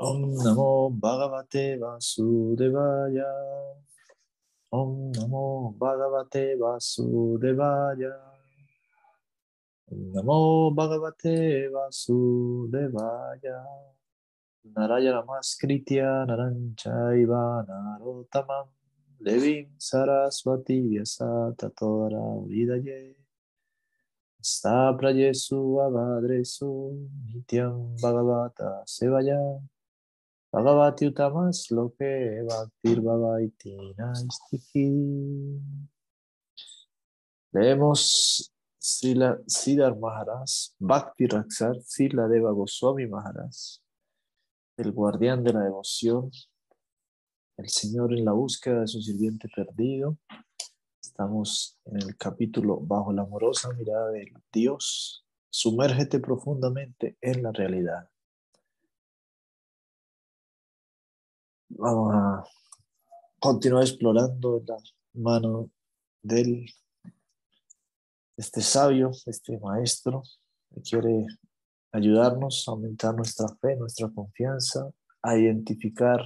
Om Namo Bhagavate Vasudevaya. Om Namo Bhagavate Vasudevaya. Om Namo Bhagavate Vasudevaya. Narayana Maskritya Naranchaiva Narotamam Devim Saraswati Vyasa Tatora Vidaye. Sta prayesu avadresu nityam bhagavata sevaya bhagavati utamas loke bhaktir bhavaiti naistiki. Leemos Sila Siddhar Maharaj, Bhakti Raksar, Sila Deva Goswami Maharaj, el guardián de la devoción, el Señor en la búsqueda de su sirviente perdido, Estamos en el capítulo Bajo la amorosa mirada de Dios. Sumérgete profundamente en la realidad. Vamos a continuar explorando la mano del este sabio, este maestro que quiere ayudarnos a aumentar nuestra fe, nuestra confianza, a identificar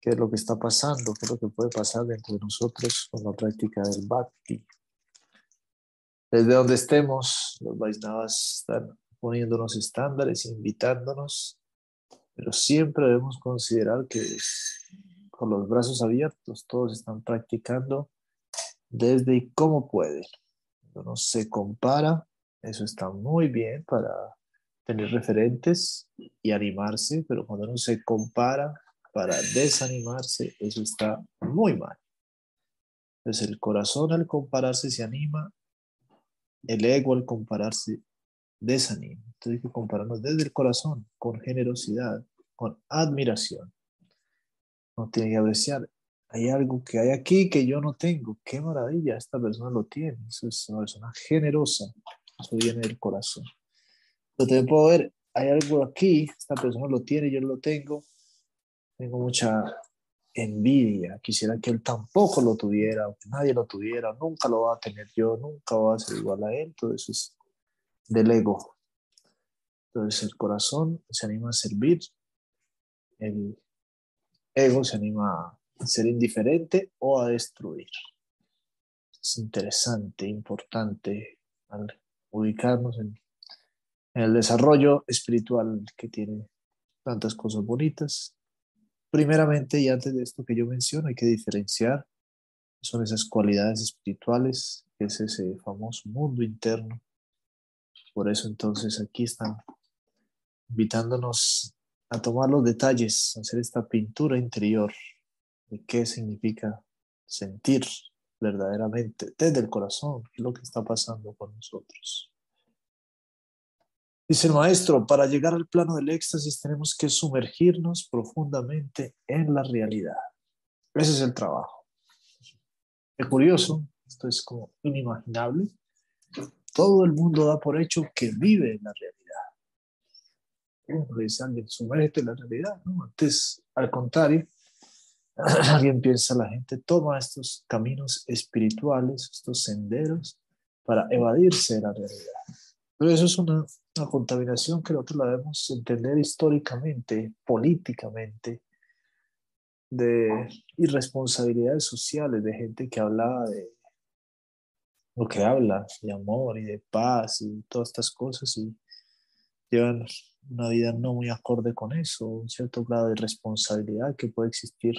qué es lo que está pasando, qué es lo que puede pasar dentro de nosotros con la práctica del bhakti. Desde donde estemos, los Vaisnavas están poniéndonos estándares, invitándonos, pero siempre debemos considerar que con los brazos abiertos todos están practicando desde y cómo pueden. Cuando no se compara, eso está muy bien para tener referentes y animarse, pero cuando no se compara, para desanimarse, eso está muy mal. Entonces el corazón al compararse se anima, el ego al compararse desanima. Entonces hay que compararnos desde el corazón, con generosidad, con admiración. No tiene que apreciar, hay algo que hay aquí que yo no tengo. Qué maravilla, esta persona lo tiene. Eso es una persona generosa. Eso viene del corazón. Pero también puedo ver, hay algo aquí, esta persona lo tiene, yo lo tengo tengo mucha envidia, quisiera que él tampoco lo tuviera, que nadie lo tuviera, nunca lo va a tener yo, nunca va a ser igual a él, todo eso es del ego. Entonces el corazón se anima a servir, el ego se anima a ser indiferente o a destruir. Es interesante, importante al ubicarnos en el desarrollo espiritual que tiene tantas cosas bonitas Primeramente, y antes de esto que yo menciono, hay que diferenciar, son esas cualidades espirituales, que es ese famoso mundo interno. Por eso entonces aquí están invitándonos a tomar los detalles, a hacer esta pintura interior de qué significa sentir verdaderamente desde el corazón, lo que está pasando con nosotros. Dice el maestro, para llegar al plano del éxtasis tenemos que sumergirnos profundamente en la realidad. Ese es el trabajo. Es curioso, esto es como inimaginable. Todo el mundo da por hecho que vive en la realidad. Alguien, sumérgete en la realidad. ¿no? Antes, al contrario, alguien piensa, la gente toma estos caminos espirituales, estos senderos, para evadirse de la realidad. Pero eso es una una contaminación que nosotros la debemos entender históricamente, políticamente, de irresponsabilidades sociales, de gente que hablaba de lo que habla, de amor y de paz y todas estas cosas y llevan una vida no muy acorde con eso, un cierto grado de responsabilidad que puede existir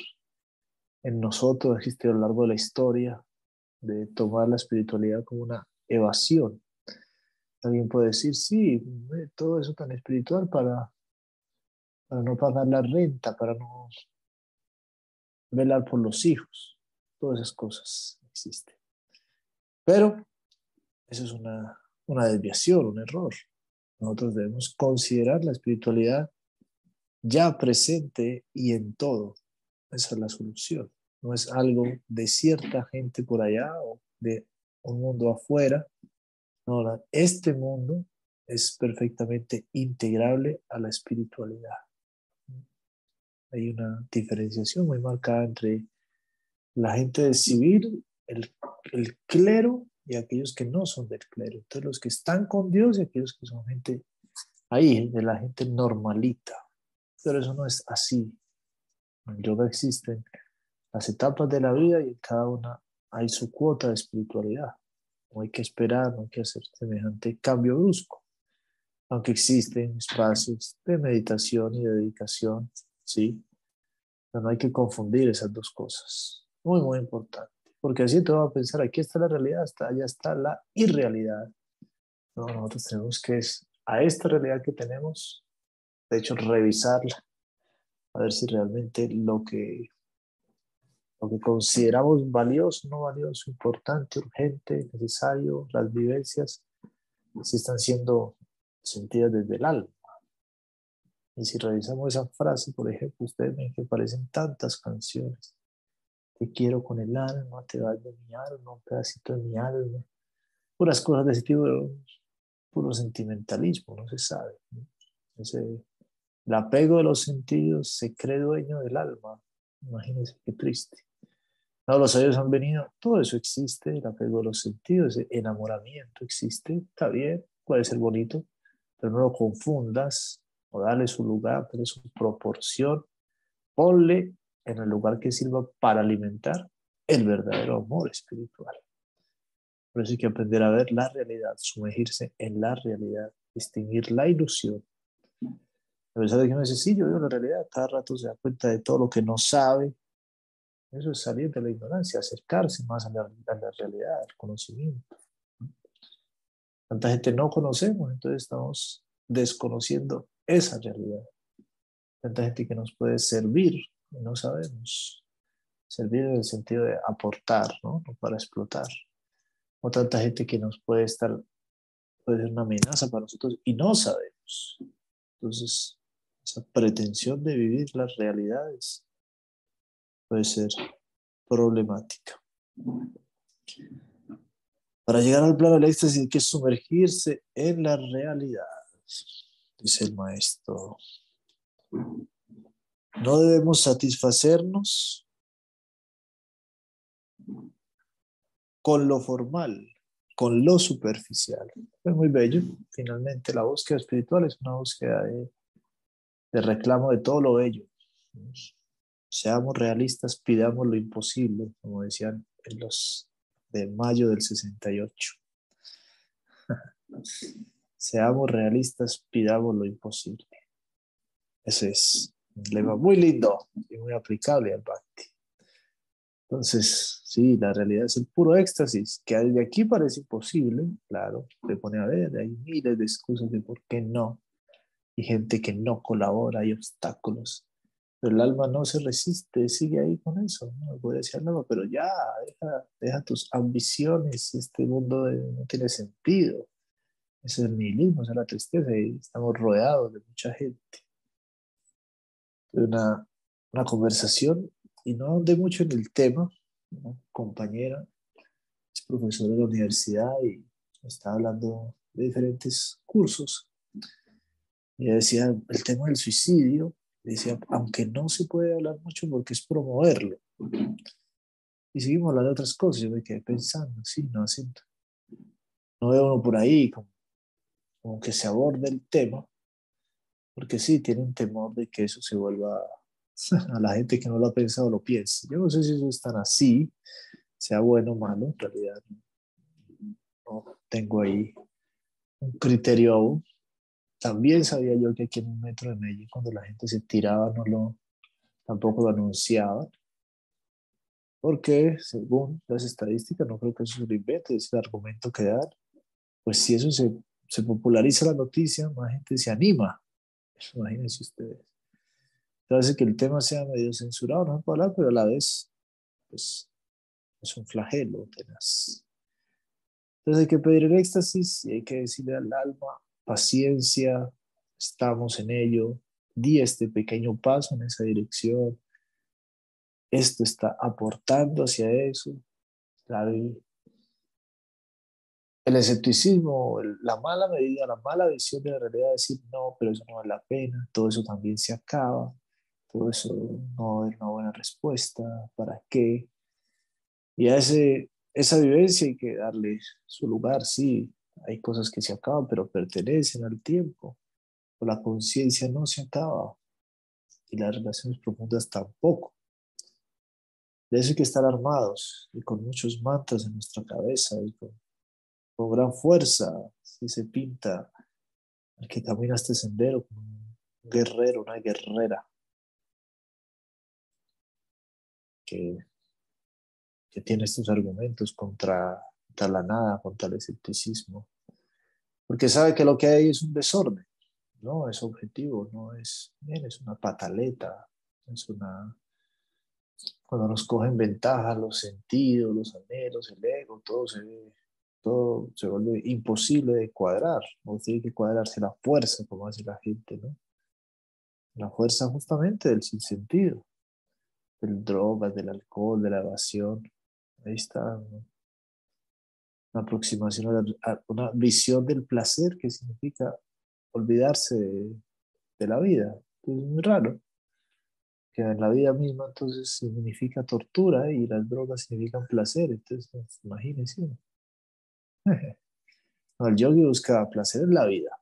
en nosotros, existe a lo largo de la historia, de tomar la espiritualidad como una evasión Alguien puede decir, sí, todo eso tan espiritual para, para no pagar la renta, para no velar por los hijos. Todas esas cosas existen. Pero eso es una, una desviación, un error. Nosotros debemos considerar la espiritualidad ya presente y en todo. Esa es la solución. No es algo de cierta gente por allá o de un mundo afuera, Ahora, este mundo es perfectamente integrable a la espiritualidad. Hay una diferenciación muy marcada entre la gente del civil, el, clero y aquellos que no son del clero. Entonces, los que están con Dios y aquellos que son gente ahí, de la gente normalita. pero eso no es así. En yoga existen las etapas de la vida y en cada una hay su cuota de espiritualidad. No hay que esperar, no hay que hacer semejante cambio brusco. Aunque existen espacios de meditación y de dedicación, sí, pero no hay que confundir esas dos cosas. Muy, muy importante. Porque así te va a pensar, aquí está la realidad, allá está la irrealidad. No, nosotros tenemos que, a esta realidad que tenemos, de hecho, revisarla, a ver si realmente lo que, lo que consideramos valioso, no valioso, importante, urgente, necesario, las vivencias, si están siendo sentidas desde el alma. Y si revisamos esa frase, por ejemplo, ustedes ven que aparecen tantas canciones. Te quiero con el alma, te das de mi alma, un pedacito de mi alma. Puras cosas de ese tipo, puro sentimentalismo, no se sabe. Ese, el apego de los sentidos se cree dueño del alma. Imagínense qué triste. No, los sabios han venido, todo eso existe, el apego de los sentidos, el enamoramiento existe, está bien, puede ser bonito, pero no lo confundas o dale su lugar, dale su proporción, ponle en el lugar que sirva para alimentar el verdadero amor espiritual. Por eso hay que aprender a ver la realidad, sumergirse en la realidad, distinguir la ilusión a pesar de que no dice, sí, yo veo la realidad, cada rato se da cuenta de todo lo que no sabe. Eso es salir de la ignorancia, acercarse más a la, realidad, al conocimiento. Tanta gente no conocemos, entonces estamos desconociendo esa realidad. Tanta gente que nos puede servir no sabemos. Servir en el sentido de aportar, ¿no? para explotar. O tanta gente que nos puede estar, puede ser una amenaza para nosotros y no sabemos. Entonces, esa pretensión de vivir las realidades puede ser problemática. Para llegar al plano del éxtasis hay que sumergirse en la realidad, dice el maestro. No debemos satisfacernos con lo formal, con lo superficial. Es muy bello. Finalmente, la búsqueda espiritual es una búsqueda de reclamo de todo lo bello. Seamos realistas, pidamos lo imposible, como decían en los de mayo del 68. Seamos realistas, pidamos lo imposible. Ese es un lema muy lindo y muy aplicable al Bhakti. Entonces, sí, la realidad es el puro éxtasis, que desde aquí parece imposible, claro, se pone a ver, hay miles de excusas de por qué no, y gente que no colabora, hay obstáculos. Pero el alma no se resiste, sigue ahí con eso. No puede decir nada, pero ya, deja, deja tus ambiciones, este mundo no tiene sentido. Ese es el nihilismo, esa es la tristeza y estamos rodeados de mucha gente. Una, una conversación y no de mucho en el tema, una compañera es profesora de la universidad y está hablando de diferentes cursos y decía el tema del suicidio, decía, aunque no se puede hablar mucho porque es promoverlo. Y seguimos hablando de otras cosas, yo me quedé pensando, sí, no haciendo. No veo uno por ahí como, como que se aborde el tema, porque sí, tienen temor de que eso se vuelva a la gente que no lo ha pensado lo piense. Yo no sé si eso es tan así, sea bueno o malo, en realidad no tengo ahí un criterio aún, también sabía yo que aquí en un metro de Medellín, cuando la gente se tiraba, no lo, tampoco lo anunciaba. Porque, según las estadísticas, no creo que eso se lo invente, es el argumento que dan. Pues si eso se, se populariza la noticia, más gente se anima. Imagínense ustedes. Entonces, que el tema sea medio censurado, no puedo hablar, pero a la vez, pues, es un flagelo tenaz. Entonces hay que pedir el éxtasis y hay que decirle al alma, paciencia, estamos en ello, di este pequeño paso en esa dirección, esto está aportando hacia eso, el escepticismo, la mala medida, la mala visión de la realidad, decir, no, pero eso no vale la pena, todo eso también se acaba, todo eso no es una buena respuesta, ¿para qué? Y a ese, esa vivencia hay que darle su lugar, sí, hay cosas que se acaban, pero pertenecen al tiempo. O la conciencia no se acaba. y las relaciones profundas tampoco. De eso hay que estar armados y con muchos mantas en nuestra cabeza y con, con gran fuerza, si se pinta el que camina este sendero como un guerrero, una guerrera. Que, que tiene estos argumentos contra, contra la nada, contra el escepticismo, porque sabe que lo que hay es un desorden, no es objetivo, no es, bien, es una pataleta, es una... Cuando nos cogen ventaja los sentidos, los anhelos, el ego, todo se se vuelve imposible de cuadrar, o tiene que cuadrarse la fuerza, como hace la gente, ¿no? La fuerza justamente del sinsentido, del droga, del alcohol, de la evasión. Ahí está una aproximación a una visión del placer que significa olvidarse de, la vida. es muy raro que en la vida misma entonces significa tortura y las drogas significan placer. Entonces, pues, imagínense. el yogi busca placer en la vida,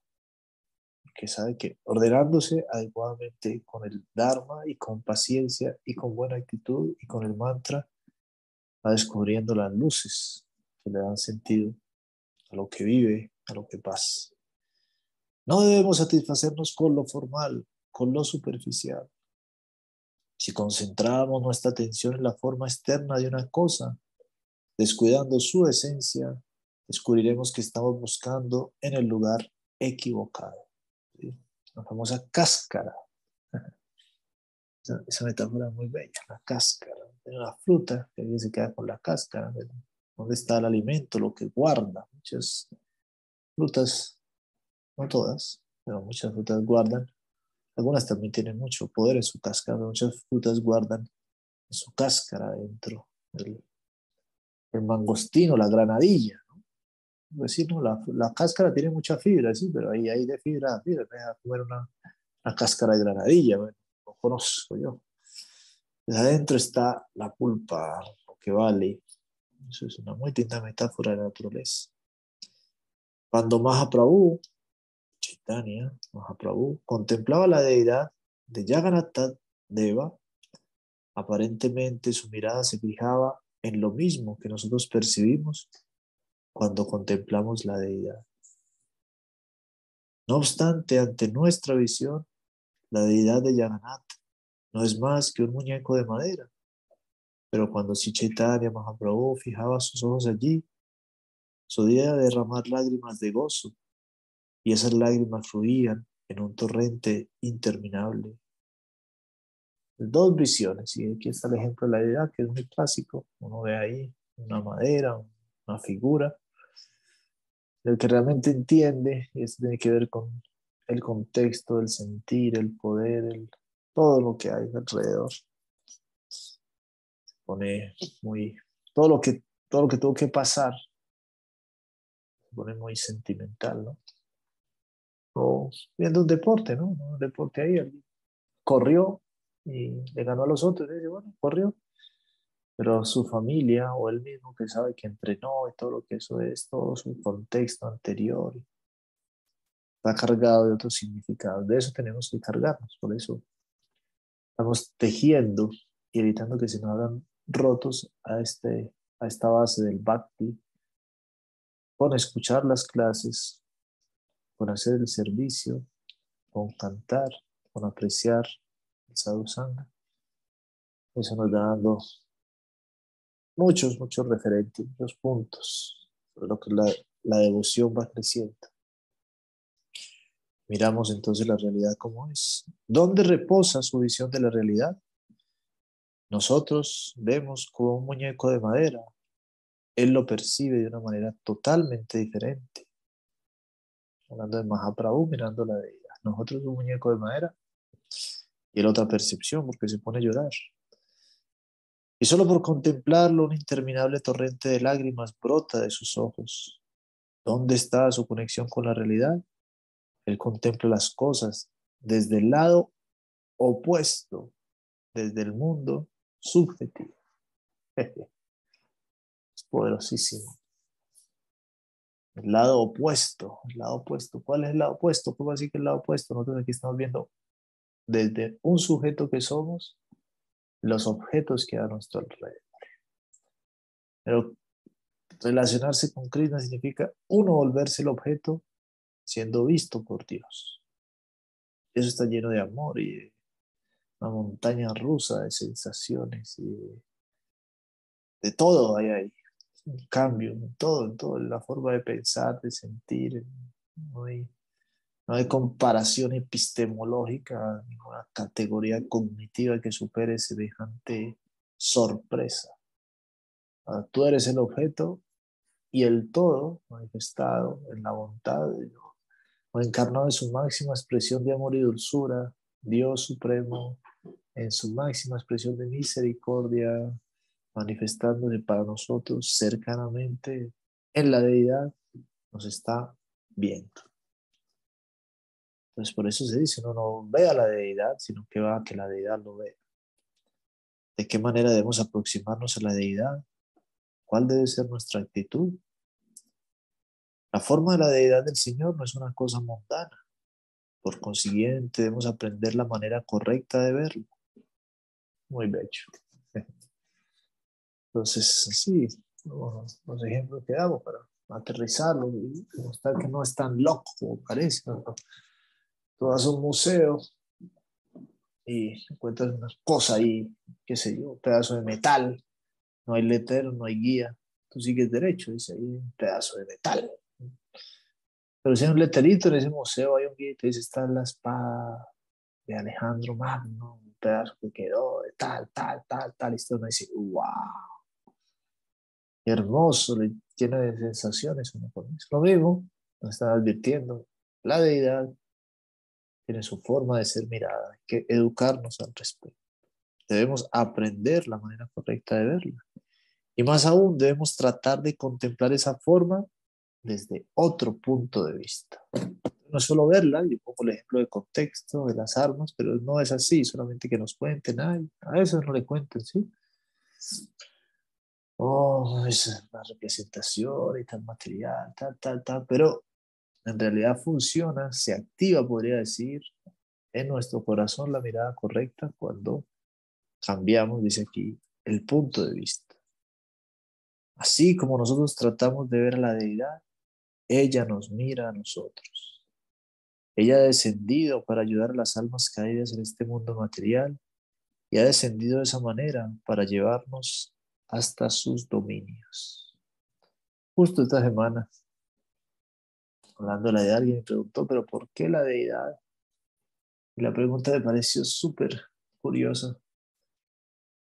porque sabe que ordenándose adecuadamente con el Dharma y con paciencia y con buena actitud y con el mantra, va descubriendo las luces que le dan sentido a lo que vive, a lo que pasa. No debemos satisfacernos con lo formal, con lo superficial. Si concentramos nuestra atención en la forma externa de una cosa, descuidando su esencia, descubriremos que estamos buscando en el lugar equivocado. La famosa cáscara. Esa, metáfora es muy bella, la cáscara. La fruta que se queda con la cáscara. ¿Dónde está el alimento? Lo que guarda. Muchas frutas no todas, pero muchas frutas guardan, algunas también tienen mucho poder en su cáscara, muchas frutas guardan en su cáscara dentro el, mangostino, la granadilla. ¿No? Pues no, la, cáscara tiene mucha fibra, sí, pero ahí hay de fibra, fibra, me a comer una, cáscara de granadilla, lo conozco yo. Pues adentro está la pulpa, lo que vale. Eso es una muy linda metáfora de la naturaleza. Cuando Mahaprabhu Chaitanya Mahaprabhu contemplaba la deidad de Jagannath Deva, aparentemente su mirada se fijaba en lo mismo que nosotros percibimos cuando contemplamos la deidad. No obstante, ante nuestra visión, la deidad de Jagannath no es más que un muñeco de madera. Pero cuando Chaitanya Mahaprabhu fijaba sus ojos allí, solía derramar lágrimas de gozo y esas lágrimas fluían en un torrente interminable. Dos visiones, y aquí está el ejemplo de la idea que es muy clásico. Uno ve ahí una madera, una figura. El que realmente entiende, y esto tiene que ver con el contexto, el sentir, el poder, el, todo lo que hay alrededor. Se pone muy. Todo lo que, todo lo que tuvo que pasar se pone muy sentimental, ¿no? o viendo un deporte, ¿no? Un deporte ahí, corrió y le ganó a los otros, y dice, bueno, corrió, pero su familia o él mismo que sabe que entrenó y todo lo que eso es, todo su contexto anterior, está cargado de otros significados. De eso tenemos que cargarnos, por eso estamos tejiendo y evitando que se nos hagan rotos a, este, a esta base del bhakti, con escuchar las clases, con hacer el servicio, con cantar, con apreciar el sadhu sangha. Eso nos da dando muchos, muchos referentes, muchos puntos lo que la, la devoción va creciendo. Miramos entonces la realidad como es. ¿Dónde reposa su visión de la realidad? Nosotros vemos como un muñeco de madera. Él lo percibe de una manera totalmente diferente hablando de Mahaprabhu, mirando la deidad. Nosotros un muñeco de madera y la otra percepción, porque se pone a llorar. Y solo por contemplarlo, un interminable torrente de lágrimas brota de sus ojos. ¿Dónde está su conexión con la realidad? Él contempla las cosas desde el lado opuesto, desde el mundo subjetivo. Es poderosísimo. El lado opuesto, el lado opuesto. ¿Cuál es el lado opuesto? ¿Cómo así que el lado opuesto? Nosotros aquí estamos viendo desde un sujeto que somos, los objetos que hay a nuestro alrededor. Pero relacionarse con Krishna significa uno volverse el objeto siendo visto por Dios. Eso está lleno de amor y de una montaña rusa de sensaciones y de, todo hay ahí. Un cambio en todo, en todo, la forma de pensar, de sentir. No no hay comparación epistemológica, ninguna categoría cognitiva que supere semejante sorpresa. Tú eres el objeto y el todo manifestado en la bondad o encarnado en su máxima expresión de amor y dulzura, Dios Supremo, en su máxima expresión de misericordia, manifestándose para nosotros cercanamente en la deidad, nos está viendo. Entonces, por eso se dice, no, no ve a la deidad, sino que va a que la deidad lo vea. ¿De qué manera debemos aproximarnos a la deidad? ¿Cuál debe ser nuestra actitud? La forma de la deidad del Señor no es una cosa mundana. Por consiguiente, debemos aprender la manera correcta de verlo. Muy bello. Entonces, sí, los, ejemplos que damos para aterrizarlo y mostrar que no es tan loco como parece. Tú vas a un museo y encuentras una cosa ahí, qué sé yo, un pedazo de metal, no hay letrero, no hay guía, tú sigues derecho, dice ahí un pedazo de metal. Pero si hay un letrerito en ese museo, hay un guía que dice, está la espada de Alejandro Magno, un pedazo que quedó de tal, tal, tal, tal, y usted dice, wow, hermoso, le llena de sensaciones uno con eso. Lo mismo, nos están advirtiendo, la deidad tiene su forma de ser mirada, hay que educarnos al respecto. Debemos aprender la manera correcta de verla. Y más aún, debemos tratar de contemplar esa forma desde otro punto de vista. No solo verla, yo pongo el ejemplo de contexto de las armas, pero no es así, solamente que nos cuenten, ay, a eso no le cuenten, ¿sí? Oh, es la representación y tal material, tal, tal, tal, pero en realidad funciona, se activa, podría decir, en nuestro corazón la mirada correcta cuando cambiamos, dice aquí, el punto de vista. Así como nosotros tratamos de ver a la deidad, ella nos mira a nosotros. Ella ha descendido para ayudar a las almas caídas en este mundo material y ha descendido de esa manera para llevarnos hasta sus dominios. Justo esta semana, hablando de la deidad, alguien me preguntó, pero ¿por qué la deidad? Y la pregunta me pareció súper curiosa,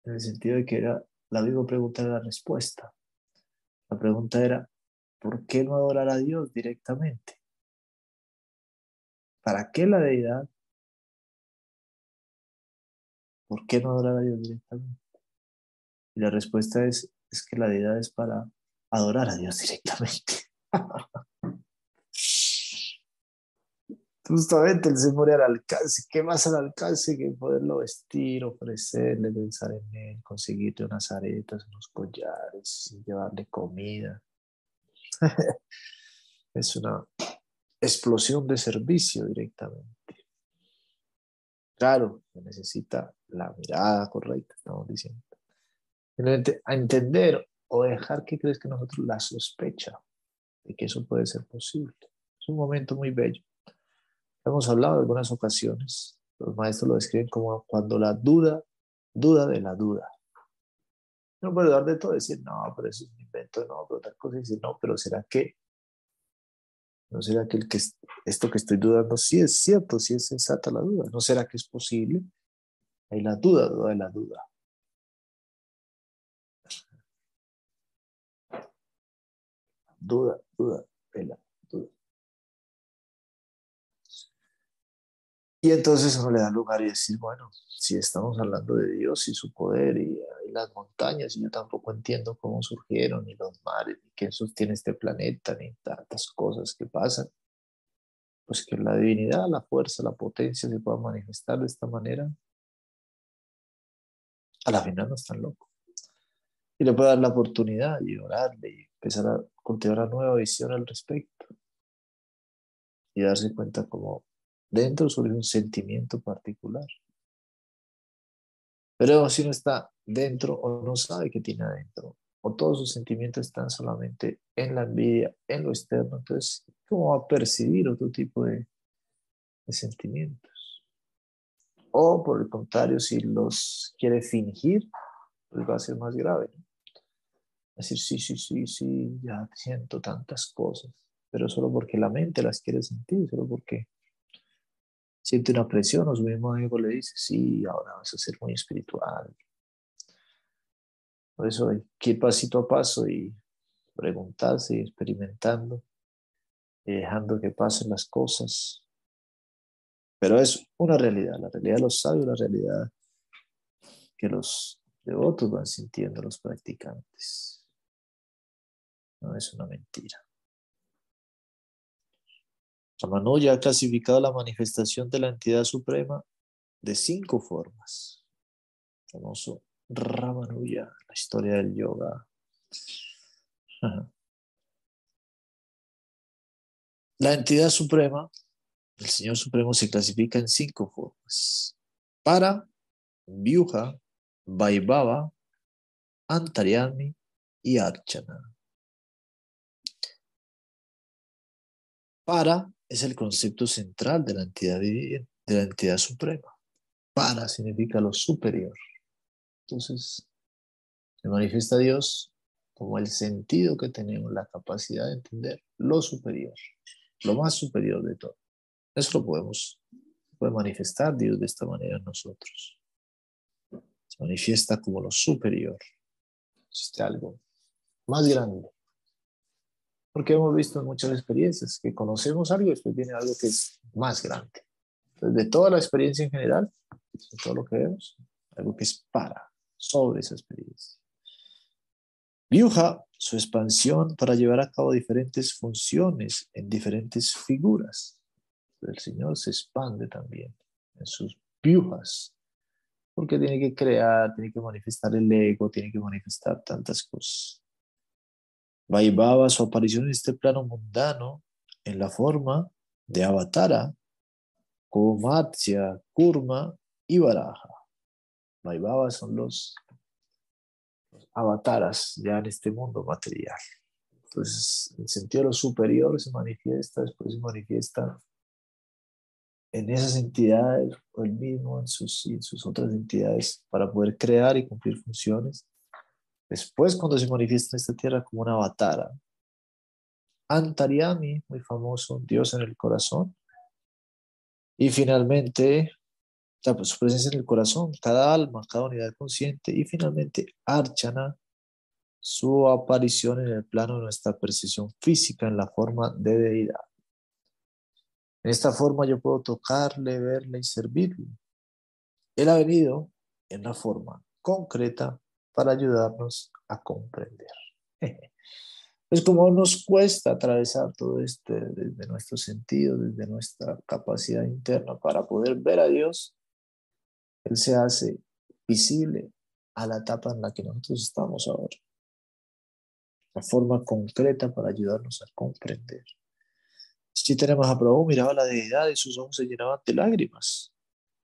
en el sentido de que era la misma pregunta de la respuesta. La pregunta era, ¿por qué no adorar a Dios directamente? ¿Para qué la deidad? ¿Por qué no adorar a Dios directamente? Y la respuesta es, es que la deidad es para adorar a Dios directamente. Justamente el se muere al alcance. ¿Qué más al alcance que poderlo vestir, ofrecerle, pensar en él, conseguirle unas aretas, unos collares, llevarle comida? es una explosión de servicio directamente. Claro, necesita la mirada correcta, estamos diciendo. A entender o dejar que crees que nosotros la sospecha de que eso puede ser posible. Es un momento muy bello. Hemos hablado en algunas ocasiones, los maestros lo describen como cuando la duda, duda de la duda. No puede dar de todo decir, no, pero eso es un invento, no, pero otra cosa dice, no, pero ¿será que? ¿No será que, el que esto que estoy dudando sí es cierto, sí es sensata la duda? ¿No será que es posible? Hay la duda, duda de la duda. Duda, duda de la Y entonces uno le da lugar y decir, bueno, si estamos hablando de Dios y su poder y, las montañas, y yo tampoco entiendo cómo surgieron, ni los mares, ni quién sostiene este planeta, ni tantas cosas que pasan, pues que la divinidad, la fuerza, la potencia se pueda manifestar de esta manera, a la final no es tan loco. Y le puede dar la oportunidad y orarle y empezar a cultivar una nueva visión al respecto y darse cuenta como dentro surge un sentimiento particular. Pero si no está dentro o no sabe que tiene adentro, o todos sus sentimientos están solamente en la envidia, en lo externo, entonces, ¿cómo va a percibir otro tipo de, sentimientos? O por el contrario, si los quiere fingir, pues va a ser más grave. Decir, sí, sí, sí, sí, ya siento tantas cosas, pero solo porque la mente las quiere sentir, solo porque siente una presión, o su mismo amigo le dice, sí, ahora vas a ser muy espiritual. Por eso hay que ir pasito a paso y preguntarse experimentando y dejando que pasen las cosas. Pero es una realidad, la realidad de los sabios, la realidad que los devotos van sintiendo, los practicantes. No es una mentira. Ramanuja ha clasificado la manifestación de la entidad suprema de cinco formas. Famoso Ramanuja, la historia del yoga. La entidad suprema, el Señor Supremo, se clasifica en cinco formas. Para, Vyuha, Vaibhava, Antaryami y Archana. Para es el concepto central de la entidad de la entidad suprema. Para significa lo superior. Entonces, se manifiesta Dios como el sentido que tenemos, la capacidad de entender lo superior, lo más superior de todo. Eso lo podemos, puede manifestar Dios de esta manera en nosotros. Se manifiesta como lo superior. Existe algo más grande, porque hemos visto en muchas experiencias que conocemos algo y después viene algo que es más grande. Entonces, de toda la experiencia en general, de todo lo que vemos, algo que es para, sobre esa experiencia. Vyuha, su expansión para llevar a cabo diferentes funciones en diferentes figuras. El Señor se expande también en sus vyuhas, porque tiene que crear, tiene que manifestar el ego, tiene que manifestar tantas cosas. Vaibhava, su aparición en este plano mundano en la forma de Avatara, Komatsya, Kurma y Varaja. Vaibhava son los, los avataras ya en este mundo material. Entonces, el sentido superior se manifiesta, después se manifiesta en esas entidades o el mismo en sus, en sus otras entidades para poder crear y cumplir funciones Después, cuando se manifiesta en esta tierra como una avatara, Antariami, muy famoso, Dios en el corazón. Y finalmente, su presencia en el corazón, cada alma, cada unidad consciente. Y finalmente, Archana, su aparición en el plano de nuestra percepción física en la forma de deidad. En esta forma yo puedo tocarle, verle y servirle. Él ha venido en la forma concreta para ayudarnos a comprender. Es como nos cuesta atravesar todo esto desde nuestro sentido, desde nuestra capacidad interna para poder ver a Dios. Él se hace visible a la etapa en la que nosotros estamos ahora. La forma concreta para ayudarnos a comprender. Si tenemos a miraba la deidad y sus ojos se llenaban de lágrimas.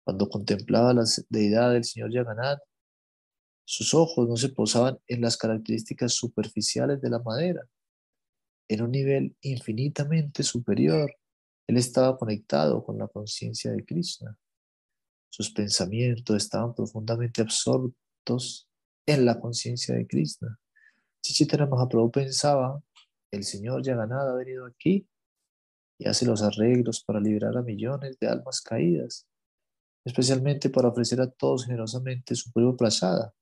Cuando contemplaba la deidad del Señor Yaganat, sus ojos no se posaban en las características superficiales de la madera. En un nivel infinitamente superior, él estaba conectado con la conciencia de Krishna. Sus pensamientos estaban profundamente absortos en la conciencia de Krishna. Chichitara Mahaprabhu pensaba, el Señor Yaganada ha venido aquí y hace los arreglos para liberar a millones de almas caídas, especialmente para ofrecer a todos generosamente su prueba plazada.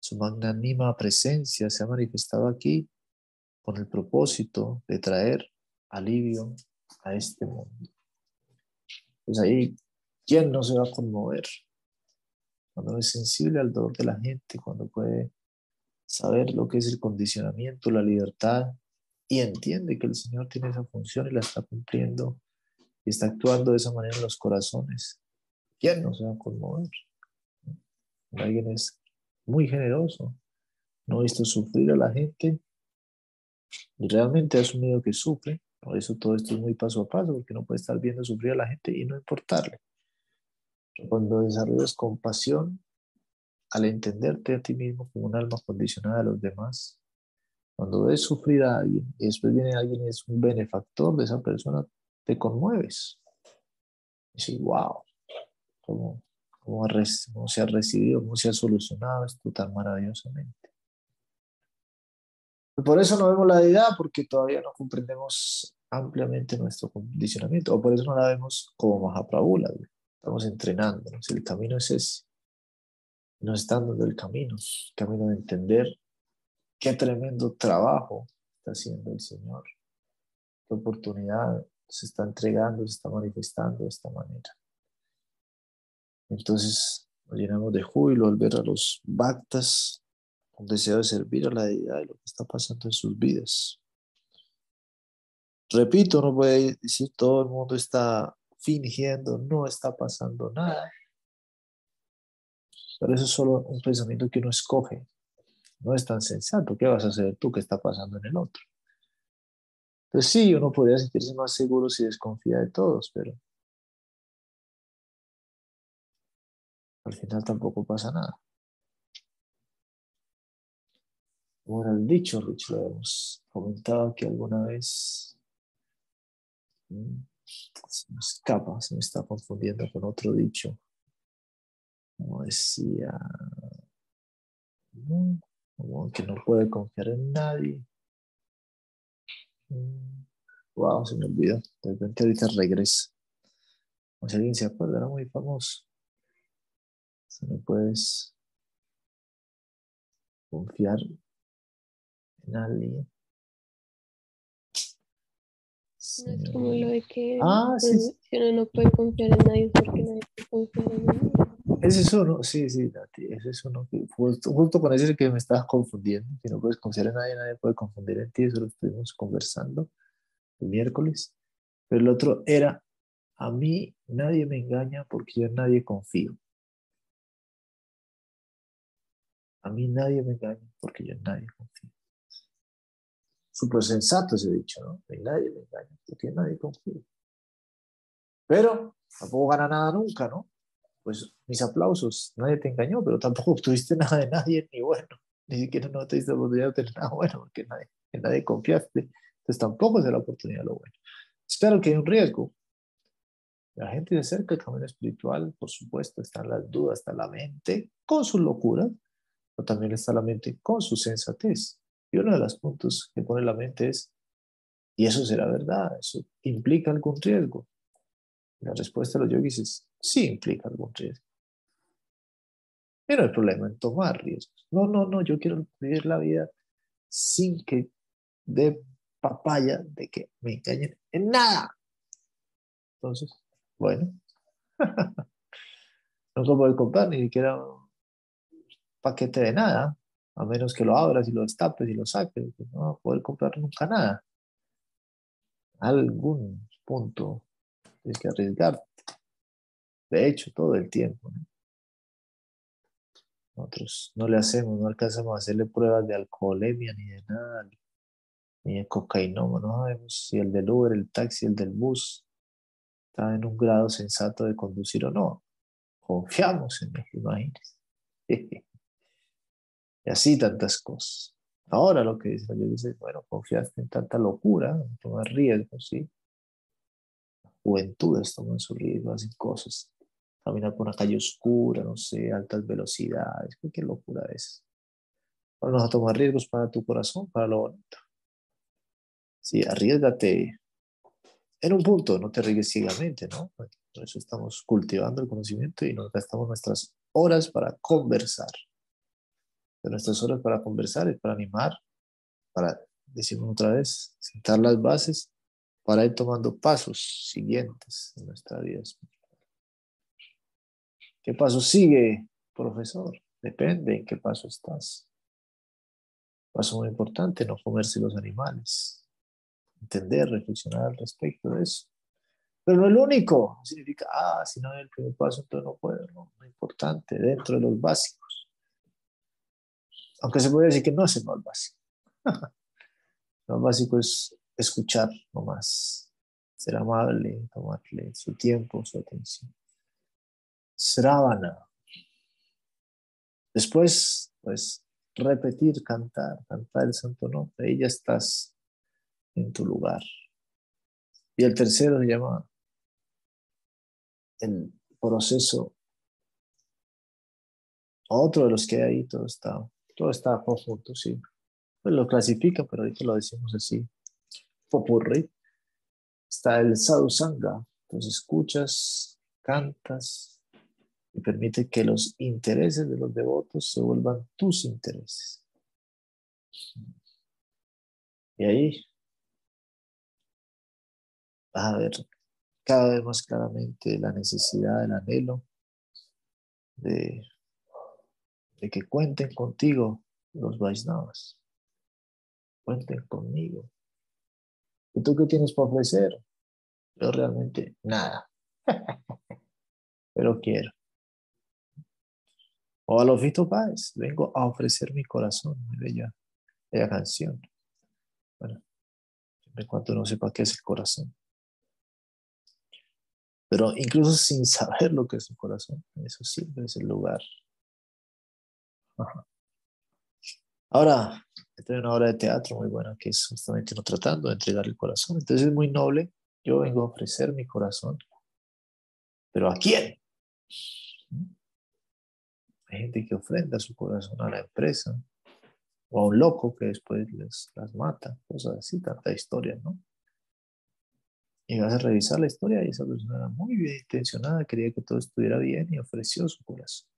Su magnánima presencia se ha manifestado aquí con el propósito de traer alivio a este mundo. Pues ahí, ¿quién no se va a conmover? Cuando es sensible al dolor de la gente, cuando puede saber lo que es el condicionamiento, la libertad, y entiende que el Señor tiene esa función y la está cumpliendo y está actuando de esa manera en los corazones. ¿Quién no se va a conmover? Alguien es muy generoso. No ha visto sufrir a la gente y realmente ha asumido que sufre Por eso todo esto es muy paso a paso, porque no puede estar viendo sufrir a la gente y no importarle. Cuando desarrollas compasión, al entenderte a ti mismo como un alma condicionada a los demás, cuando ves sufrir a alguien y después viene alguien y es un benefactor de esa persona, te conmueves. Dices, wow, ¿cómo, cómo, se ha recibido, cómo se ha solucionado esto tan maravillosamente. Por eso no vemos la deidad, porque todavía no comprendemos ampliamente nuestro condicionamiento, o por eso no la vemos como Mahaprabhu, estamos entrenándonos, el camino es ese. Nos están dando el camino, el camino de entender Qué tremendo trabajo está haciendo el Señor. Qué oportunidad se está entregando, se está manifestando de esta manera. Entonces nos llenamos de júbilo al ver a los bhaktas con deseo de servir a la deidad y lo que está pasando en sus vidas. Repito, no puede decir todo el mundo está fingiendo, no está pasando nada. Pero eso es solo un pensamiento que uno escoge no es tan sensato. ¿Qué vas a hacer tú? ¿Qué está pasando en el otro? Entonces sí, uno podría sentirse más seguro si desconfía de todos, pero al final tampoco pasa nada. Como era el dicho, Rich, lo hemos comentado que alguna vez mm, se me escapa, se me está confundiendo con otro dicho. Como decía, como que no puede confiar en nadie. Wow, se me olvidó. De repente ahorita regresa. O si alguien se acuerda, era muy famoso. Si no puedes confiar en alguien. No es como lo de que ah, pues, si uno no puede confiar en nadie porque nadie puede confiar en nadie. Ese es uno, sí, sí, ese es uno que justo, con ese que me estás confundiendo. Si no puedes confiar en nadie, nadie puede confundir en ti. Eso lo estuvimos conversando el miércoles. Pero el otro era, a mí nadie me engaña porque yo en nadie confío. A mí nadie me engaña porque yo en nadie confío. Súper sensato ese dicho, ¿no? A nadie me engaña porque nadie confío. Pero tampoco gana nada nunca, ¿no? pues mis aplausos, nadie te engañó, pero tampoco obtuviste nada de nadie, ni bueno, ni siquiera no te diste la oportunidad de tener nada bueno, porque nadie, en nadie confiaste, entonces tampoco es la oportunidad lo bueno. Espero que hay un riesgo. La gente de cerca el camino espiritual, por supuesto, están las dudas, está la mente con su locura, pero también está la mente con su sensatez. Y uno de los puntos que pone la mente es, ¿y eso será verdad? ¿Eso implica algún riesgo? La respuesta de los yogis es sí implica algún riesgo. Pero el problema en tomar riesgos. No, no, no, yo quiero vivir la vida sin que dé papaya de que me engañen en nada. Entonces, bueno, no se puede comprar ni siquiera paquete de nada, a menos que lo abras y lo destapes y lo saques. No va a poder comprar nunca nada. Algún punto tienes que arriesgarte. De hecho, todo el tiempo. Nosotros no le hacemos, no alcanzamos a hacerle pruebas de alcoholemia ni de nada, ni de cocaína. No sabemos si el del Uber, el taxi, el del bus está en un grado sensato de conducir o no. Confiamos en él, imagínense. y así tantas cosas. Ahora lo que dice, yo dice, bueno, confiaste en tanta locura, tomar riesgos, ¿sí? juventudes toman su riesgo, hacen cosas. Caminar por una calle oscura, no sé, altas velocidades, qué locura es. Ahora vas a tomar riesgos para tu corazón, para lo bonito. Sí, arriesgate en un punto, no te arriesgues ciegamente, ¿no? Por eso estamos cultivando el conocimiento y nos gastamos nuestras horas para conversar. De nuestras horas para conversar es para animar, para, decimos otra vez, sentar las bases para ir tomando pasos siguientes en nuestra vida. ¿Qué paso sigue, profesor? Depende en qué paso estás. Paso muy importante, no comerse los animales. Entender, reflexionar al respecto de eso. Pero no el único. significa, ah, si no es el primer paso, entonces no puedo. No, no importante, dentro de los básicos. Aunque se puede decir que no es más básico. lo básico es escuchar nomás, ser amable, tomarle su tiempo, su atención. Sravana. Después, pues, repetir, cantar, cantar el santo nombre. Ahí ya estás en tu lugar. Y el tercero se llama el proceso. Otro de los que hay ahí, todo está, todo está conjunto, sí. Pues lo clasifica, pero ahorita lo decimos así. Popurri. Está el sadhusanga. Entonces escuchas, cantas y permite que los intereses de los devotos se vuelvan tus intereses. Y ahí vas a ver cada vez más claramente la necesidad, el anhelo de, de que cuenten contigo los Vaisnavas. Cuenten conmigo. ¿Y tú qué tienes para ofrecer? Yo realmente nada. Pero quiero. O a los Vito Páez, vengo a ofrecer mi corazón, muy bella, bella canción. Bueno, siempre cuanto no sepa qué es el corazón. Pero incluso sin saber lo que es el corazón, eso siempre es el lugar. Ahora, hay una obra de teatro muy buena que es justamente no tratando de entregar el corazón. Entonces es muy noble. Yo vengo a ofrecer mi corazón. ¿Pero a quién? Hay gente que ofrenda su corazón a la empresa o a un loco que después les, las mata, cosas así, tanta historia, ¿no? Y vas a revisar la historia y esa persona era muy bien intencionada, quería que todo estuviera bien y ofreció su corazón.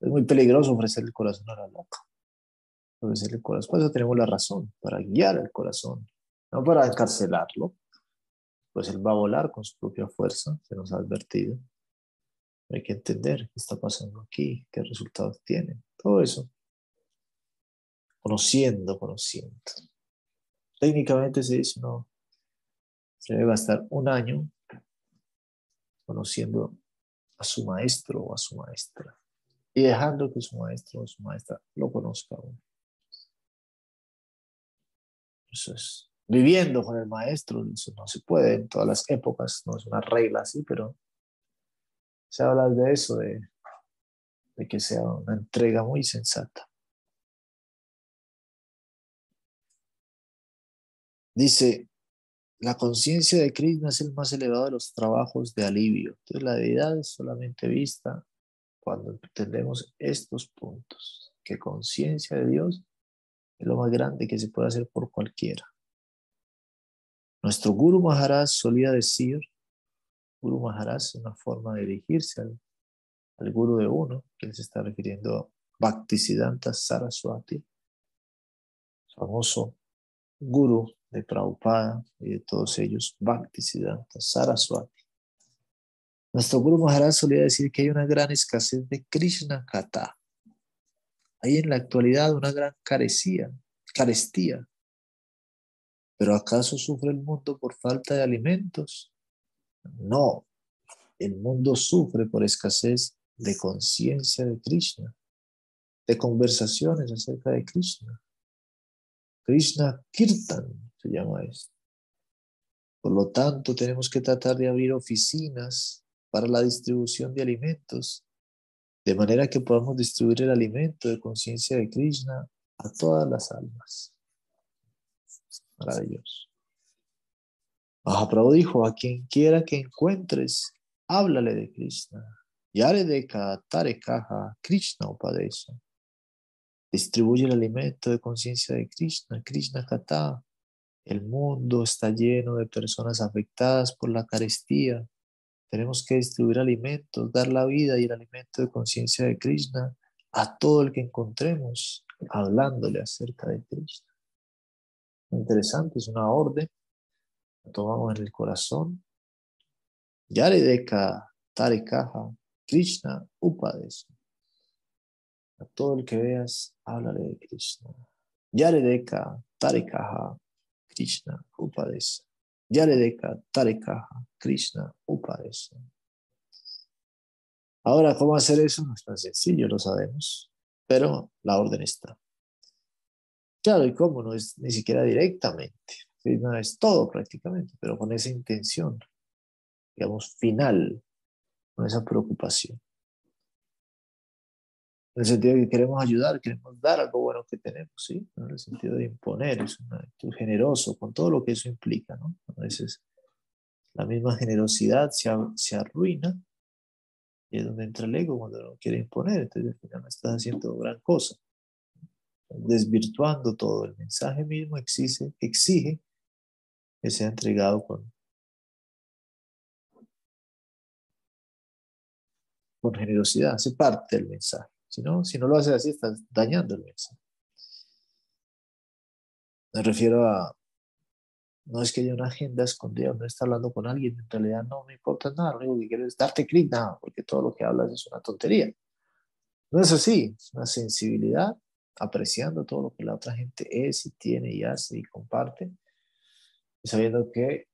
Es muy peligroso ofrecer el corazón a la loca. Ofrecer el corazón. Por eso tenemos la razón, para guiar el corazón, no para encarcelarlo. Pues él va a volar con su propia fuerza, se nos ha advertido. Hay que entender qué está pasando aquí, qué resultados tiene, todo eso. Conociendo, conociendo. Técnicamente se dice, no, se debe gastar un año conociendo a su maestro o a su maestra y dejando que su maestro o su maestra lo conozca uno. Eso es viviendo con el maestro, eso no se puede en todas las épocas, no es una regla así, pero se habla de eso, de, de que sea una entrega muy sensata. Dice, la conciencia de Krishna es el más elevado de los trabajos de alivio. Entonces la deidad es solamente vista cuando entendemos estos puntos, que conciencia de Dios es lo más grande que se puede hacer por cualquiera. Nuestro Guru Maharaj solía decir, Guru Maharaj es una forma de dirigirse al, al Guru de uno, que se está refiriendo a Bhaktisiddhanta Saraswati, famoso Guru de Prabhupada y de todos ellos, Bhaktisiddhanta Saraswati. Nuestro Guru Maharaj solía decir que hay una gran escasez de Krishna Kata. Hay en la actualidad una gran carecía, carestía. ¿Pero acaso sufre el mundo por falta de alimentos? No, el mundo sufre por escasez de conciencia de Krishna, de conversaciones acerca de Krishna. Krishna Kirtan, se llama esto. Por lo tanto, tenemos que tratar de abrir oficinas para la distribución de alimentos, de manera que podamos distribuir el alimento de conciencia de Krishna a todas las almas. Maravilloso. Mahaprabhu dijo, a quien quiera que encuentres, háblale de Krishna. Yare de Tare Kaha Krishna Upadesa. Distribuye el alimento de conciencia de Krishna, Krishna Kata, el mundo está lleno de personas afectadas por la carestía. Tenemos que distribuir alimentos, dar la vida y el alimento de conciencia de Krishna a todo el que encontremos, hablándole acerca de Krishna. Interesante, es una orden. La tomamos en el corazón. Yaredeka Tarekaha Krishna Upadesa. A todo el que veas, háblale de Krishna. Yaredeka Tarekaha Krishna Upadesa. Yaredeka Tarekaha Krishna Upadesa. Ahora, ¿cómo hacer eso? No es tan sencillo, lo sabemos, pero la orden está. Claro, y cómo no es ni siquiera directamente. Krishna es todo prácticamente, pero con esa intención, digamos, final, con esa preocupación. En el sentido de que queremos ayudar, queremos dar algo bueno que tenemos, ¿sí? En el sentido de imponer, es un acto generoso, con todo lo que eso implica, ¿no? A veces la misma generosidad se, se arruina y es donde entra el ego cuando uno quiere imponer, entonces al final no estás haciendo gran cosa, desvirtuando todo. El mensaje mismo exige, exige que sea entregado con, con generosidad, hace parte del mensaje. Si no, si no lo haces así, estás dañando el mensaje. Me refiero a, no es que haya una agenda escondida, no está hablando con alguien, en realidad no me importa nada, lo único que quiero es darte clic, nada, porque todo lo que hablas es una tontería. No es así, es una sensibilidad, apreciando todo lo que la otra gente es y tiene y hace y comparte, y sabiendo que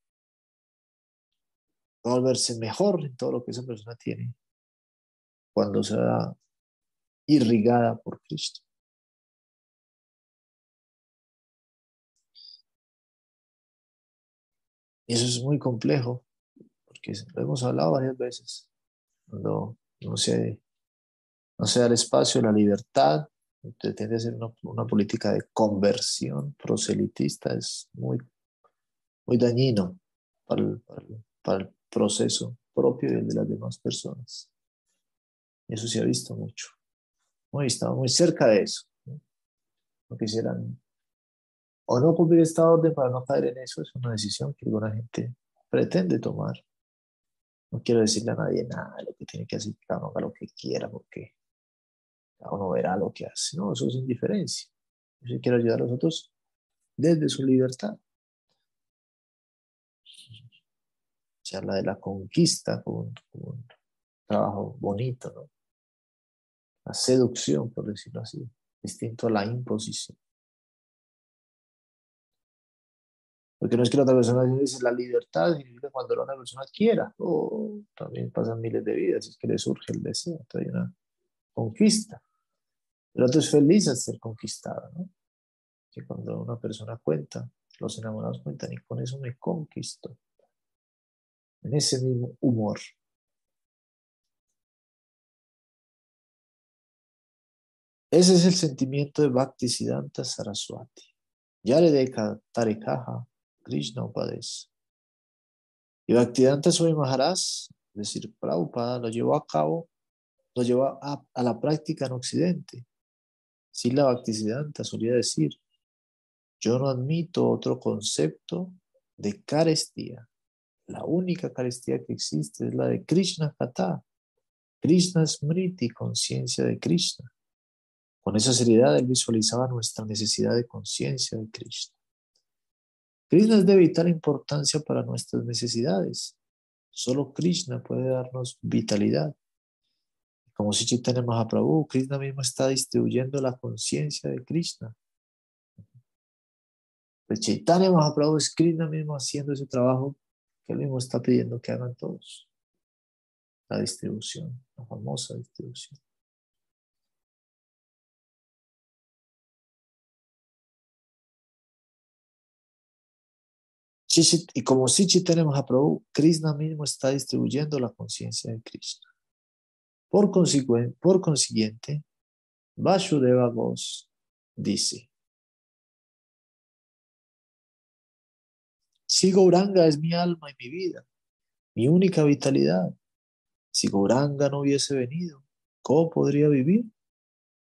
va a volverse mejor en todo lo que esa persona tiene cuando sea irrigada por Cristo. Eso es muy complejo, porque lo hemos hablado varias veces. Cuando no se, no se da el espacio, la libertad, tiende a ser una, política de conversión proselitista, es muy, muy dañino para el, para el, proceso propio y el de las demás personas. Eso se ha visto mucho. Muy, muy cerca de eso. No quisieran o no cumplir esta orden para no caer en eso es una decisión que alguna gente pretende tomar. No quiero decirle a nadie nada lo que tiene que hacer, cada uno haga lo que quiera, porque cada uno verá lo que hace. No, eso es indiferencia. Yo quiero ayudar a los otros desde su libertad. Se habla de la conquista como un trabajo bonito, ¿no? La seducción, por decirlo así, distinto a la imposición. Porque no es que la otra persona dice la libertad, significa cuando la otra persona quiera. o también pasan miles de vidas, es que le surge el deseo. Hay una conquista. El otro es feliz al ser conquistado, ¿no? Que cuando una persona cuenta, los enamorados cuentan y con eso me conquisto. En ese mismo humor. Ese es el sentimiento de Bhakti Siddhanta Saraswati. Yaredeka Tarekaha Krishna Upades. Y Bhaktivedanta Swami Maharaj, es decir, Prabhupada, lo llevó a cabo, lo llevó a, la práctica en Occidente. Si la Bhaktisiddhanta solía decir, yo no admito otro concepto de carestía. La única carestía que existe es la de Krishna Kata. Krishna Smriti, conciencia de Krishna. Con esa seriedad él visualizaba nuestra necesidad de conciencia de Krishna. Krishna es de vital importancia para nuestras necesidades. Solo Krishna puede darnos vitalidad. Como si Chaitanya Mahaprabhu, Krishna mismo está distribuyendo la conciencia de Krishna. El Chaitanya Mahaprabhu es Krishna mismo haciendo ese trabajo que él mismo está pidiendo que hagan todos. La distribución, la famosa distribución. Y como Sichi tenemos a Prabhu, Krishna mismo está distribuyendo la conciencia de Krishna. Por, consiguiente, por consiguiente, Vasudeva dice, si Gauranga es mi alma y mi vida, mi única vitalidad, si Gauranga no hubiese venido, ¿cómo podría vivir?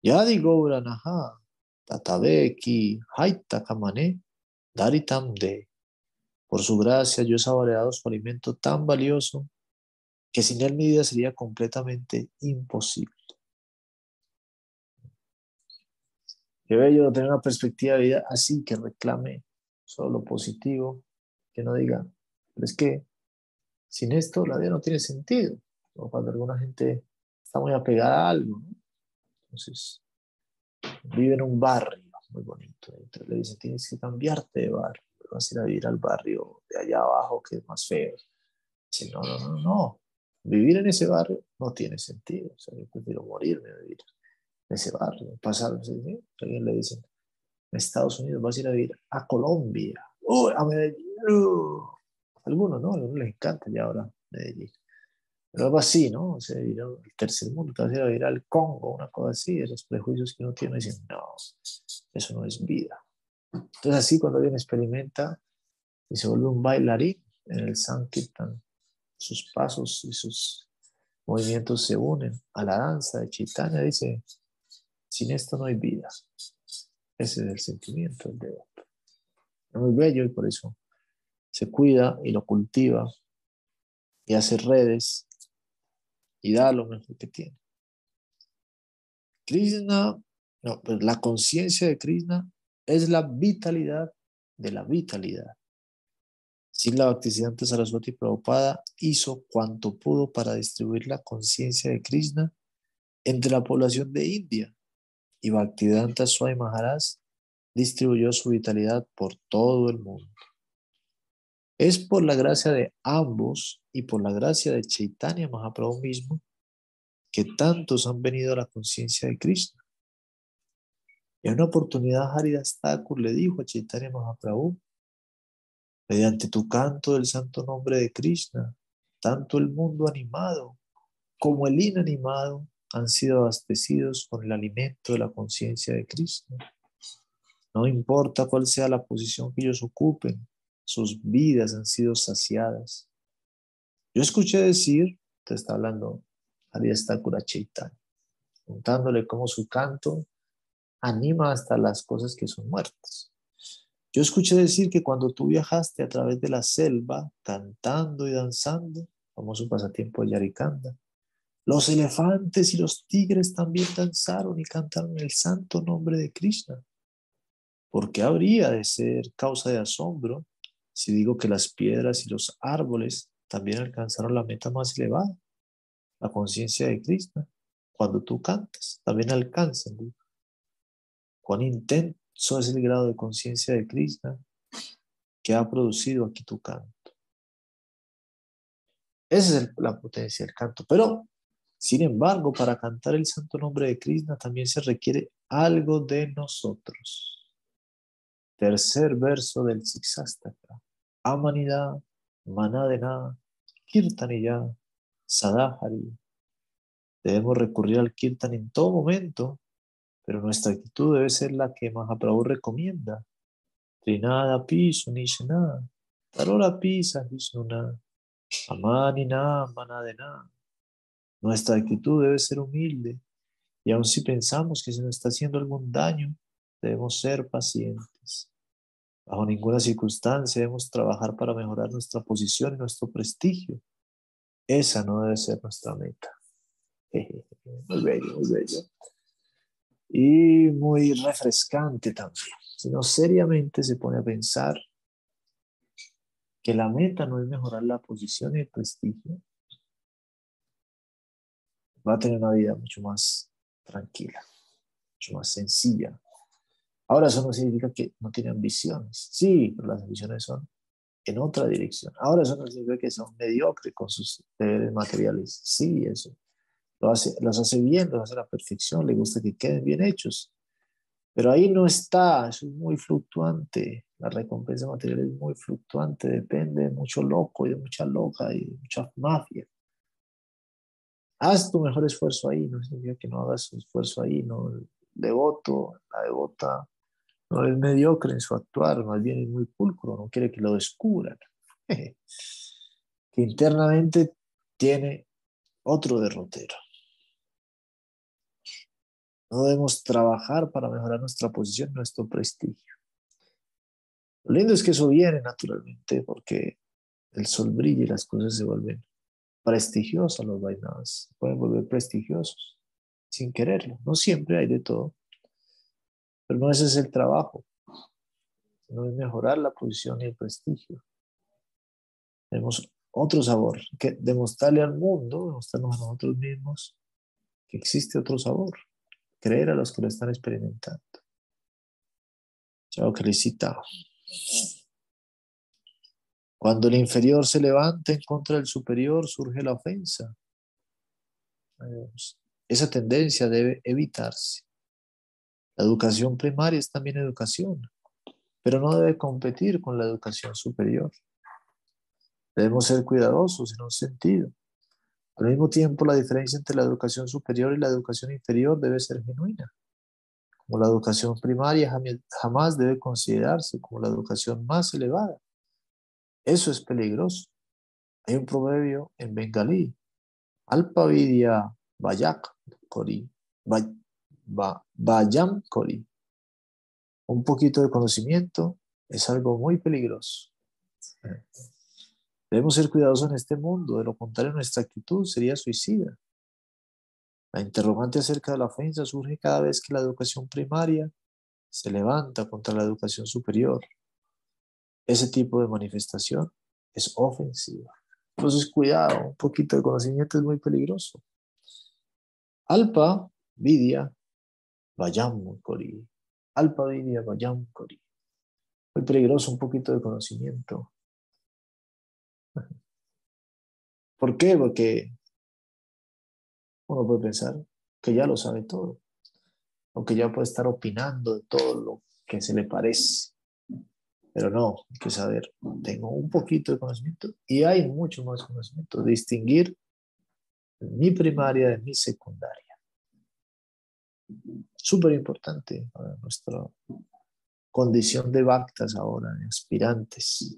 Yadi Gauranaha, Tatabeki, Haita Kamane, Daritam De. Por su gracia, yo he saboreado su alimento tan valioso que sin él mi vida sería completamente imposible. Qué bello tener una perspectiva de vida así que reclame solo lo positivo, que no diga, pero es que sin esto la vida no tiene sentido. O cuando alguna gente está muy apegada a algo, entonces vive en un barrio muy bonito, le dicen, tienes que cambiarte de barrio vas a ir a vivir al barrio de allá abajo que es más feo. Dice, no, no, no, no. Vivir en ese barrio no tiene sentido. O sea, yo prefiero morirme de vivir en ese barrio. Pasar, alguien le dice, en Estados Unidos vas a ir a vivir a Colombia. ¡Uy, a Medellín! Uh. Algunos, ¿no? A algunos les encanta ya ahora Medellín. Pero algo así, ¿no? O sea, ir al tercer mundo, te vas a ir al Congo, una cosa así, de los prejuicios que uno tiene, dicen, no, eso no es vida. Entonces así cuando alguien experimenta y se vuelve un bailarín en el Sankirtan, sus pasos y sus movimientos se unen a la danza de Chaitanya, dice, sin esto no hay vida. Ese es el sentimiento del devoto. Es muy bello y por eso se cuida y lo cultiva y hace redes y da lo mejor que tiene. Krishna, no, pues la conciencia de Krishna es la vitalidad de la vitalidad. la Bhaktisiddhanta Saraswati Prabhupada hizo cuanto pudo para distribuir la conciencia de Krishna entre la población de India y Bhaktivedanta Swami Maharaj distribuyó su vitalidad por todo el mundo. Es por la gracia de ambos y por la gracia de Chaitanya Mahaprabhu mismo que tantos han venido a la conciencia de Krishna. En una oportunidad Haridas Thakur le dijo a Chaitanya Mahaprabhu, mediante tu canto del santo nombre de Krishna, tanto el mundo animado como el inanimado han sido abastecidos con el alimento de la conciencia de Krishna. No importa cuál sea la posición que ellos ocupen, sus vidas han sido saciadas. Yo escuché decir, te está hablando Haridas Thakura Chaitanya, contándole cómo su canto anima hasta las cosas que son muertas. Yo escuché decir que cuando tú viajaste a través de la selva, cantando y danzando, su pasatiempo de Yarikanda, los elefantes y los tigres también danzaron y cantaron el santo nombre de Krishna. ¿Por qué habría de ser causa de asombro si digo que las piedras y los árboles también alcanzaron la meta más elevada, la conciencia de Krishna? Cuando tú cantas, también alcanzan. Cuán intenso es el grado de conciencia de Krishna que ha producido aquí tu canto. Esa es la potencia del canto. Pero sin embargo, para cantar el santo nombre de Krishna también se requiere algo de nosotros. Tercer verso del Siksastaka. Amanida, Manadena, Kirtaniya, Sadahari. Debemos recurrir al Kirtan en todo momento, pero nuestra actitud debe ser la que Mahaprabhu recomienda. Trinada piso nishana, tarora pisa visnuna, amanina manadena. Nuestra actitud debe ser humilde y aun si pensamos que se nos está haciendo algún daño, debemos ser pacientes. Bajo ninguna circunstancia debemos trabajar para mejorar nuestra posición y nuestro prestigio. Esa no debe ser nuestra meta. Muy bello, muy bello. Y muy refrescante también. Sino seriamente se pone a pensar que la meta no es mejorar la posición y el prestigio, va a tener una vida mucho más tranquila, mucho más sencilla. Ahora eso no significa que no tiene ambiciones. Sí, pero las ambiciones son en otra dirección. Ahora eso no significa que son mediocres con sus deberes materiales. Sí, eso. Lo hace, los hace bien, los hace a la perfección, le gusta que queden bien hechos. Pero ahí no está, eso es muy fluctuante. La recompensa material es muy fluctuante, depende de mucho loco y de mucha loca y de mucha mafia haz tu mejor esfuerzo ahí, no significa que no hagas su esfuerzo ahí, no, el devoto, la devota, no es mediocre en su actuar, más bien es muy pulcro, no quiere que lo descubran, que internamente tiene otro derrotero. No debemos trabajar para mejorar nuestra posición, nuestro prestigio. Lo lindo es que eso viene naturalmente porque el sol brilla y las cosas se vuelven prestigiosas los vainadas, pueden volver prestigiosos sin quererlo. No siempre hay de todo, pero no ese es el trabajo, no es mejorar la posición y el prestigio. Tenemos otro sabor, que demostrarle al mundo, demostrarnos a nosotros mismos que existe otro sabor, creer a los que lo están experimentando. Chao, felicitado. Cuando el inferior se levanta en contra del superior, surge la ofensa. Esa tendencia debe evitarse. La educación primaria es también educación, pero no debe competir con la educación superior. Debemos ser cuidadosos en un sentido. Al mismo tiempo, la diferencia entre la educación superior y la educación inferior debe ser genuina. Como la educación primaria jamás debe considerarse como la educación más elevada. Eso es peligroso. Hay un proverbio en bengalí. Alpa vidya vayak kori. Vayam kori. Un poquito de conocimiento es algo muy peligroso. Debemos ser cuidadosos en este mundo, de lo contrario nuestra actitud sería suicida. La interrogante acerca de la ofensa surge cada vez que la educación primaria se levanta contra la educación superior. Ese tipo de manifestación es ofensiva. Entonces, cuidado, un poquito de conocimiento es muy peligroso. Alpa, Vidya, Vayam Kori. Alpa, Vidya, Vayam Kori. Muy peligroso un poquito de conocimiento. ¿Por qué? Porque uno puede pensar que ya lo sabe todo, o que ya puede estar opinando de todo lo que se le parece. Pero no, hay que saber, tengo un poquito de conocimiento y hay mucho más conocimiento, distinguir mi primaria de mi secundaria. Súper importante para nuestra condición de bactas ahora, de aspirantes.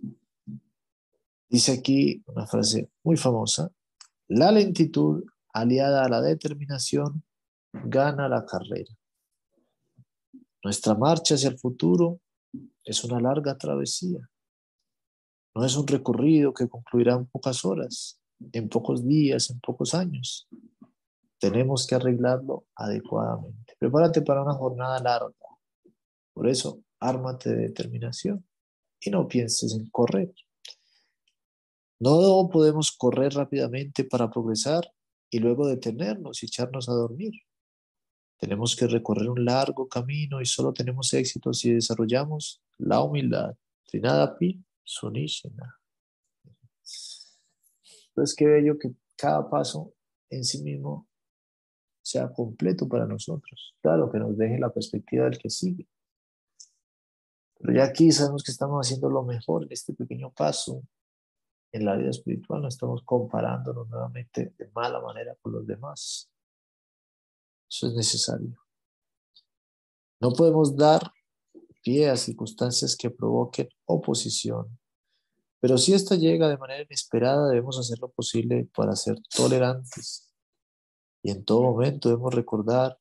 Dice aquí una frase muy famosa, la lentitud aliada a la determinación gana la carrera. Nuestra marcha hacia el futuro es una larga travesía. No es un recorrido que concluirá en pocas horas, en pocos días, en pocos años. Tenemos que arreglarlo adecuadamente. Prepárate para una jornada larga. Por eso, ármate de determinación y no pienses en correr. No podemos correr rápidamente para progresar y luego detenernos y echarnos a dormir. Tenemos que recorrer un largo camino y solo tenemos éxito si desarrollamos la humildad. Trinadapi Sunishina. Entonces, qué bello que cada paso en sí mismo sea completo para nosotros. Claro, que nos deje la perspectiva del que sigue. Pero ya aquí sabemos que estamos haciendo lo mejor en este pequeño paso en la vida espiritual no estamos comparándonos nuevamente de mala manera con los demás. Eso es necesario. No podemos dar pie a circunstancias que provoquen oposición, pero si esta llega de manera inesperada, debemos hacer lo posible para ser tolerantes. Y en todo momento debemos recordar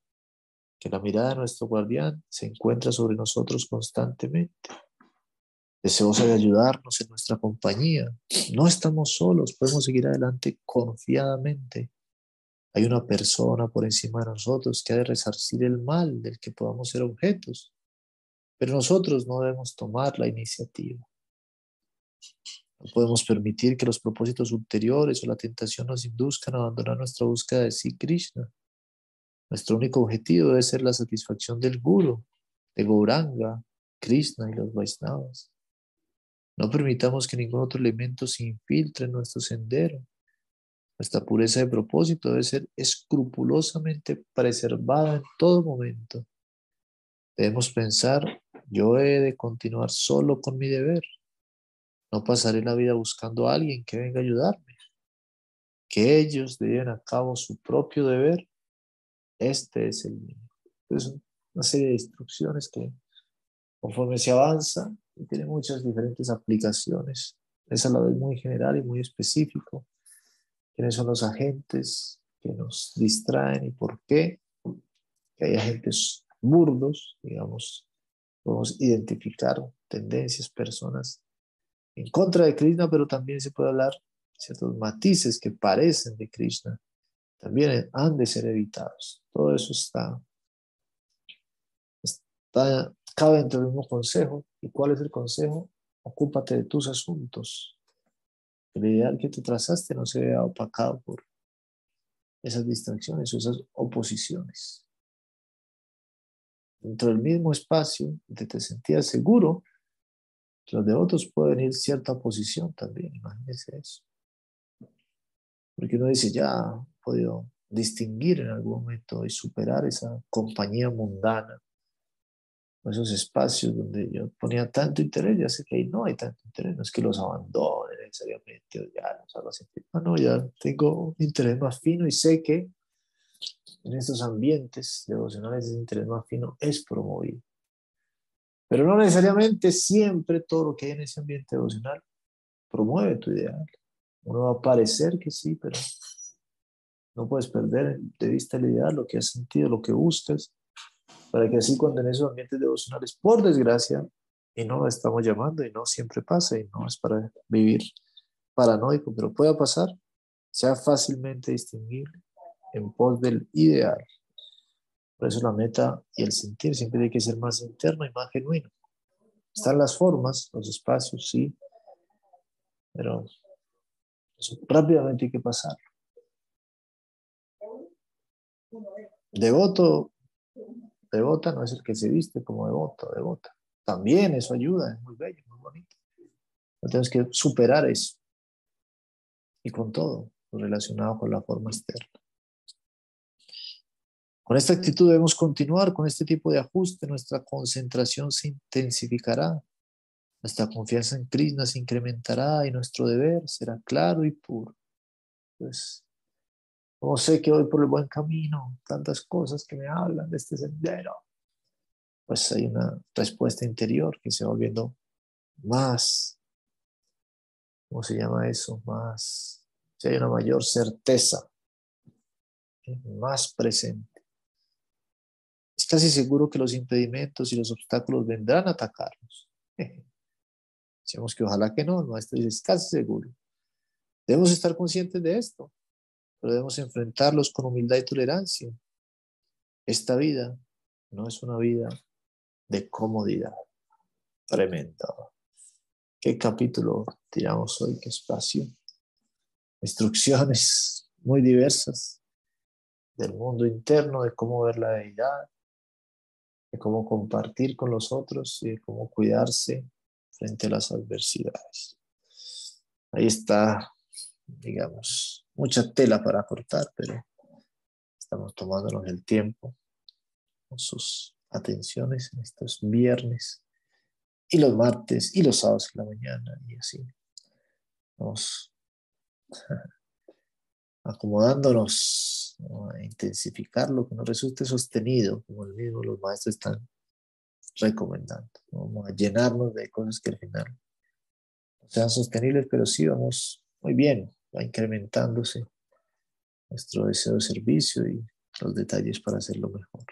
que la mirada de nuestro guardián se encuentra sobre nosotros constantemente deseosa de ayudarnos en nuestra compañía. No estamos solos, podemos seguir adelante confiadamente. Hay una persona por encima de nosotros que ha de resarcir el mal del que podamos ser objetos, pero nosotros no debemos tomar la iniciativa. No podemos permitir que los propósitos ulteriores o la tentación nos induzcan a abandonar nuestra búsqueda de sí Krishna. Nuestro único objetivo debe ser la satisfacción del Guru, de Gauranga, Krishna y los Vaisnavas. No permitamos que ningún otro elemento se infiltre en nuestro sendero. Nuestra pureza de propósito debe ser escrupulosamente preservada en todo momento. Debemos pensar, yo he de continuar solo con mi deber. No pasaré la vida buscando a alguien que venga a ayudarme. Que ellos lleven a cabo su propio deber. Este es el mío. Es una serie de instrucciones que conforme se avanza, y tiene muchas diferentes aplicaciones. Es a la vez muy general y muy específico. ¿Quiénes son los agentes que nos distraen y por qué? Que hay agentes burdos, digamos, podemos identificar tendencias, personas en contra de Krishna, pero también se puede hablar ciertos matices que parecen de Krishna, también han de ser evitados. Todo eso está, está cabe dentro del mismo consejo. ¿Y cuál es el consejo? Ocúpate de tus asuntos. El ideal que te trazaste no se vea opacado por esas distracciones o esas oposiciones. Dentro del mismo espacio donde te sentías seguro, los de otros puede venir cierta oposición también, imagínense eso. Porque uno dice, ya he podido distinguir en algún momento y superar esa compañía mundana esos espacios donde yo ponía tanto interés, ya sé que ahí no hay tanto interés, no es que los abandone necesariamente, o ya los haga sentir, no, no, ya tengo un interés más fino y sé que en estos ambientes devocionales ese interés más fino es promovido. Pero no necesariamente siempre todo lo que hay en ese ambiente devocional promueve tu ideal. Uno va a parecer que sí, pero no puedes perder de vista el ideal, lo que has sentido, lo que buscas, para que así cuando en esos ambientes devocionales, por desgracia, y no lo estamos llamando y no siempre pasa y no es para vivir paranoico, pero pueda pasar, sea fácilmente distinguible en pos del ideal. Por eso la meta y el sentir siempre tiene que ser más interno y más genuino. Están las formas, los espacios, sí, pero rápidamente hay que pasar. Devoto, devota no es el que se viste como devoto, devota. También eso ayuda, es muy bello, muy bonito. tenemos que superar eso. Y con todo, relacionado con la forma externa. Con esta actitud debemos continuar con este tipo de ajuste. Nuestra concentración se intensificará. Nuestra confianza en Krishna se incrementará y nuestro deber será claro y puro. Pues, como sé que voy por el buen camino, tantas cosas que me hablan de este sendero, pues hay una respuesta interior que se va volviendo más, ¿cómo se llama eso? Más, si hay una mayor certeza, más presente es casi seguro que los impedimentos y los obstáculos vendrán a atacarnos. Decimos que ojalá que no, el maestro dice, es casi seguro. Debemos estar conscientes de esto, pero debemos enfrentarlos con humildad y tolerancia. Esta vida no es una vida de comodidad. Tremendo. ¿Qué capítulo tiramos hoy? ¿Qué espacio? Instrucciones muy diversas del mundo interno, de cómo ver la deidad, de cómo compartir con los otros y de cómo cuidarse frente a las adversidades. Ahí está, digamos, mucha tela para cortar, pero estamos tomándonos el tiempo con sus atenciones en estos viernes y los martes y los sábados en la mañana y así. Vamos acomodándonos a intensificar lo que nos resulte sostenido, como el mismo los maestros están recomendando. Vamos a llenarnos de cosas que al final no sean sostenibles, pero sí vamos muy bien, va incrementándose nuestro deseo de servicio y los detalles para hacerlo mejor.